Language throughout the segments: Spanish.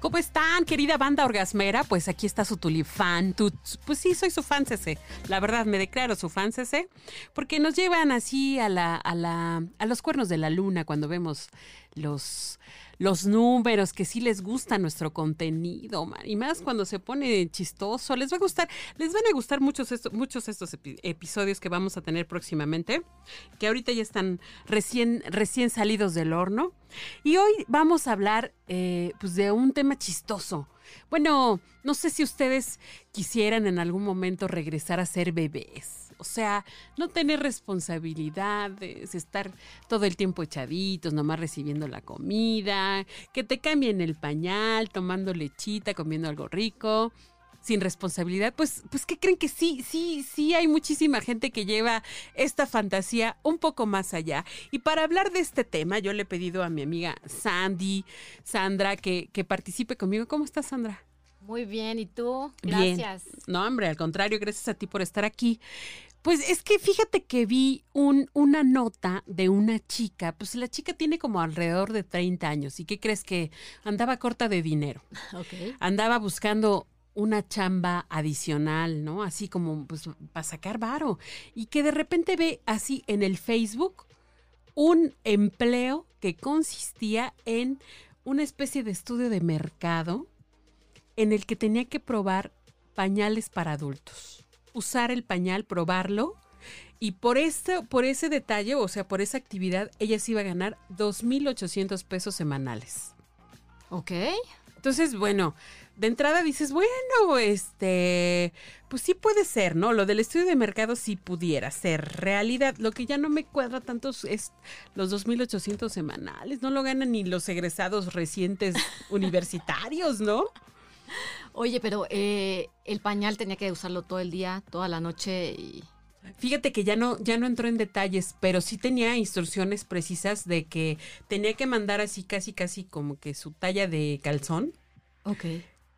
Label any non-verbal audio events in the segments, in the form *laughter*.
¿Cómo están, querida banda orgasmera? Pues aquí está su tulipán. Tu- pues sí, soy su fan CC. La verdad, me declaro su fan CC. Porque nos llevan así a, la, a, la, a los cuernos de la luna cuando vemos los, los números, que sí les gusta nuestro contenido. Y más cuando se pone chistoso. Les va a gustar, les van a gustar muchos, estos, muchos estos epi- episodios que vamos a tener próximamente. Que ahorita ya están recién, recién salidos del horno. Y hoy vamos a hablar eh, pues de un tema chistoso. Bueno, no sé si ustedes quisieran en algún momento regresar a ser bebés. O sea, no tener responsabilidades, estar todo el tiempo echaditos, nomás recibiendo la comida, que te cambien el pañal, tomando lechita, comiendo algo rico sin responsabilidad, pues, pues, ¿qué creen que sí, sí, sí hay muchísima gente que lleva esta fantasía un poco más allá? Y para hablar de este tema, yo le he pedido a mi amiga Sandy, Sandra, que, que participe conmigo. ¿Cómo estás, Sandra? Muy bien, ¿y tú? Bien. Gracias. No, hombre, al contrario, gracias a ti por estar aquí. Pues es que fíjate que vi un, una nota de una chica, pues la chica tiene como alrededor de 30 años y ¿qué crees que andaba corta de dinero? *laughs* Andaba buscando una chamba adicional, ¿no? Así como pues para sacar varo y que de repente ve así en el Facebook un empleo que consistía en una especie de estudio de mercado en el que tenía que probar pañales para adultos. Usar el pañal, probarlo y por ese, por ese detalle, o sea, por esa actividad, ella se iba a ganar 2.800 pesos semanales. Ok. Entonces, bueno, de entrada dices, bueno, este, pues sí puede ser, ¿no? Lo del estudio de mercado sí pudiera ser realidad. Lo que ya no me cuadra tanto es los 2.800 semanales. No lo ganan ni los egresados recientes *laughs* universitarios, ¿no? Oye, pero eh, el pañal tenía que usarlo todo el día, toda la noche y... Fíjate que ya no, ya no entró en detalles, pero sí tenía instrucciones precisas de que tenía que mandar así casi casi como que su talla de calzón. Ok.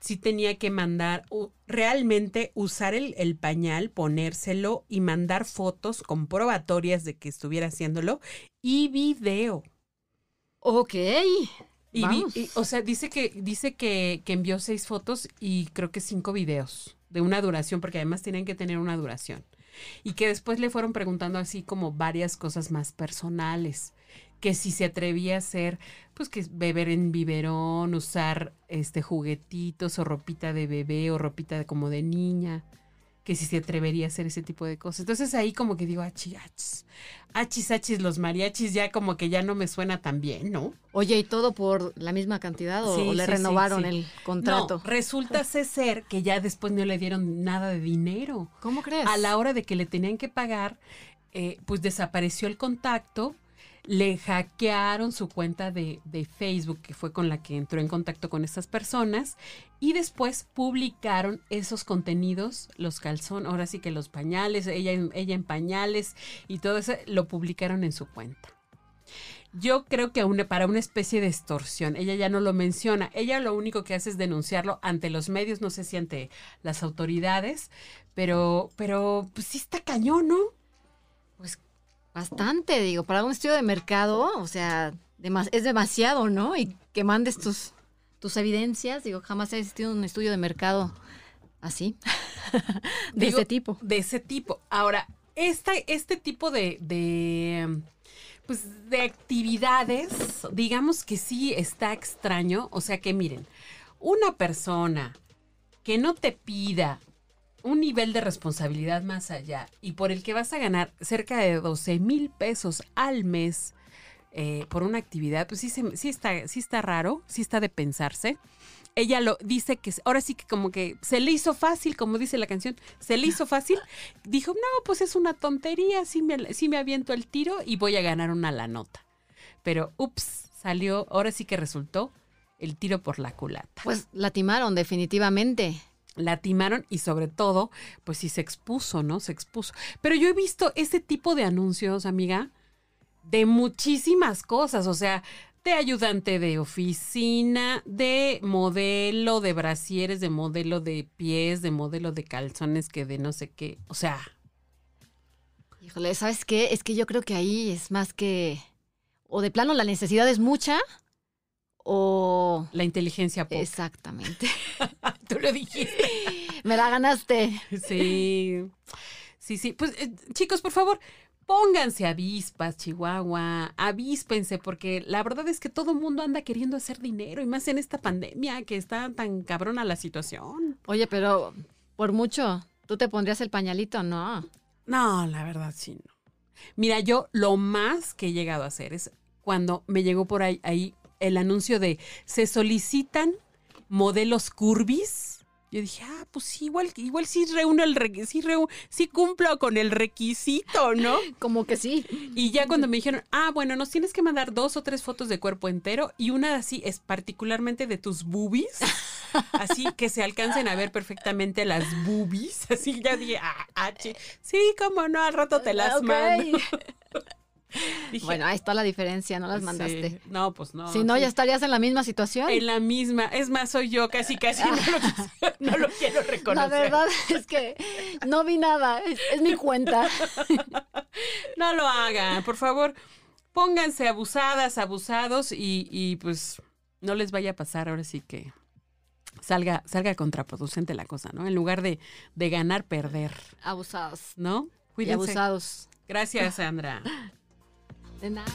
sí tenía que mandar, realmente usar el, el pañal, ponérselo y mandar fotos comprobatorias de que estuviera haciéndolo y video. Ok. Y vi- y, o sea, dice que, dice que, que envió seis fotos y creo que cinco videos de una duración, porque además tenían que tener una duración. Y que después le fueron preguntando así como varias cosas más personales. Que si se atrevía a hacer, pues que beber en biberón, usar este juguetitos o ropita de bebé o ropita de, como de niña. Que si se atrevería a hacer ese tipo de cosas. Entonces ahí como que digo, achis, achis, achis, achis, los mariachis ya como que ya no me suena tan bien, ¿no? Oye, ¿y todo por la misma cantidad o, Sí, o le sí, renovaron sí. el contrato? No, resulta *laughs* ser que ya después no le dieron nada de dinero. ¿Cómo crees? A la hora de que le tenían que pagar, eh, pues desapareció el contacto, le hackearon su cuenta de, de Facebook, que fue con la que entró en contacto con estas personas, y después publicaron esos contenidos, los calzones, ahora sí que los pañales, ella, ella en pañales y todo eso, lo publicaron en su cuenta. Yo creo que una- para una especie de extorsión, ella ya no lo menciona, ella lo único que hace es denunciarlo ante los medios, no sé si ante las autoridades, pero, pero pues sí está cañón, ¿no? Bastante, digo, para un estudio de mercado, o sea, demas- es demasiado, ¿no? Y que mandes tus, tus evidencias, digo, jamás ha existido un estudio de mercado así, *laughs* de Digo, este tipo. De ese tipo. Ahora, esta, este tipo de, de, pues, de actividades, digamos que sí está extraño. O sea que miren, una persona que no te pida un nivel de responsabilidad más allá y por el que vas a ganar cerca de 12 mil pesos al mes eh, por una actividad, pues sí, se- sí, está, sí está raro, sí está de pensarse. Ella lo dice que ahora sí que como que se le hizo fácil, como dice la canción, se le hizo fácil. *laughs* Dijo, no, pues es una tontería, sí me, sí me aviento el tiro y voy a ganar una la nota. Pero, ups, salió, ahora sí que resultó el tiro por la culata. Pues la timaron definitivamente. La timaron y sobre todo, pues sí se expuso, ¿no? Se expuso. Pero yo he visto ese tipo de anuncios, amiga, de muchísimas cosas, o sea, de ayudante de oficina, de modelo de brasieres, de modelo de pies, de modelo de calzones, que de no sé qué, o sea, Híjole, ¿sabes qué? Es que yo creo que ahí es más que. O de plano la necesidad es mucha, o. la inteligencia poca. Exactamente. *laughs* Tú lo dijiste. *laughs* Me la ganaste. Sí, sí, sí. Pues eh, chicos, por favor, pónganse avispas, Chihuahua, avíspense, porque la verdad es que todo el mundo anda queriendo hacer dinero, y más en esta pandemia que está tan cabrona la situación. Oye, pero por mucho, ¿tú te pondrías el pañalito? No. No, la verdad sí, no. Mira, yo lo más que he llegado a hacer es cuando me llegó por ahí, ahí el anuncio de se solicitan modelos curvis. Yo dije, ah, pues sí, igual, igual sí reúno el sí, sí cumplo con el requisito, ¿no? *laughs* Como que sí. Y ya cuando me dijeron, ah, bueno, nos tienes que mandar dos o tres fotos de cuerpo entero y una así es particularmente de tus boobies, *laughs* así que se alcancen a ver perfectamente las boobies, *laughs* así ya dije, ah, ah, sí, cómo no, al rato te las mando. *laughs* Dije, Bueno, ahí está la diferencia, no las sí. mandaste. No, pues no. si no, sí. ya estarías en la misma situación. En la misma, es más, soy yo, casi, casi no lo, quis- *laughs* *laughs* no lo quiero reconocer. La verdad es que no vi nada, es, es mi cuenta. No lo hagan, por favor. Pónganse abusadas, abusados y, y, pues no les vaya a pasar ahora sí que salga, salga contraproducente la cosa, ¿no? En lugar de, de ganar, perder, Abusados. ¿no? Y Cuídense. abusados. Gracias, Sandra. De nada.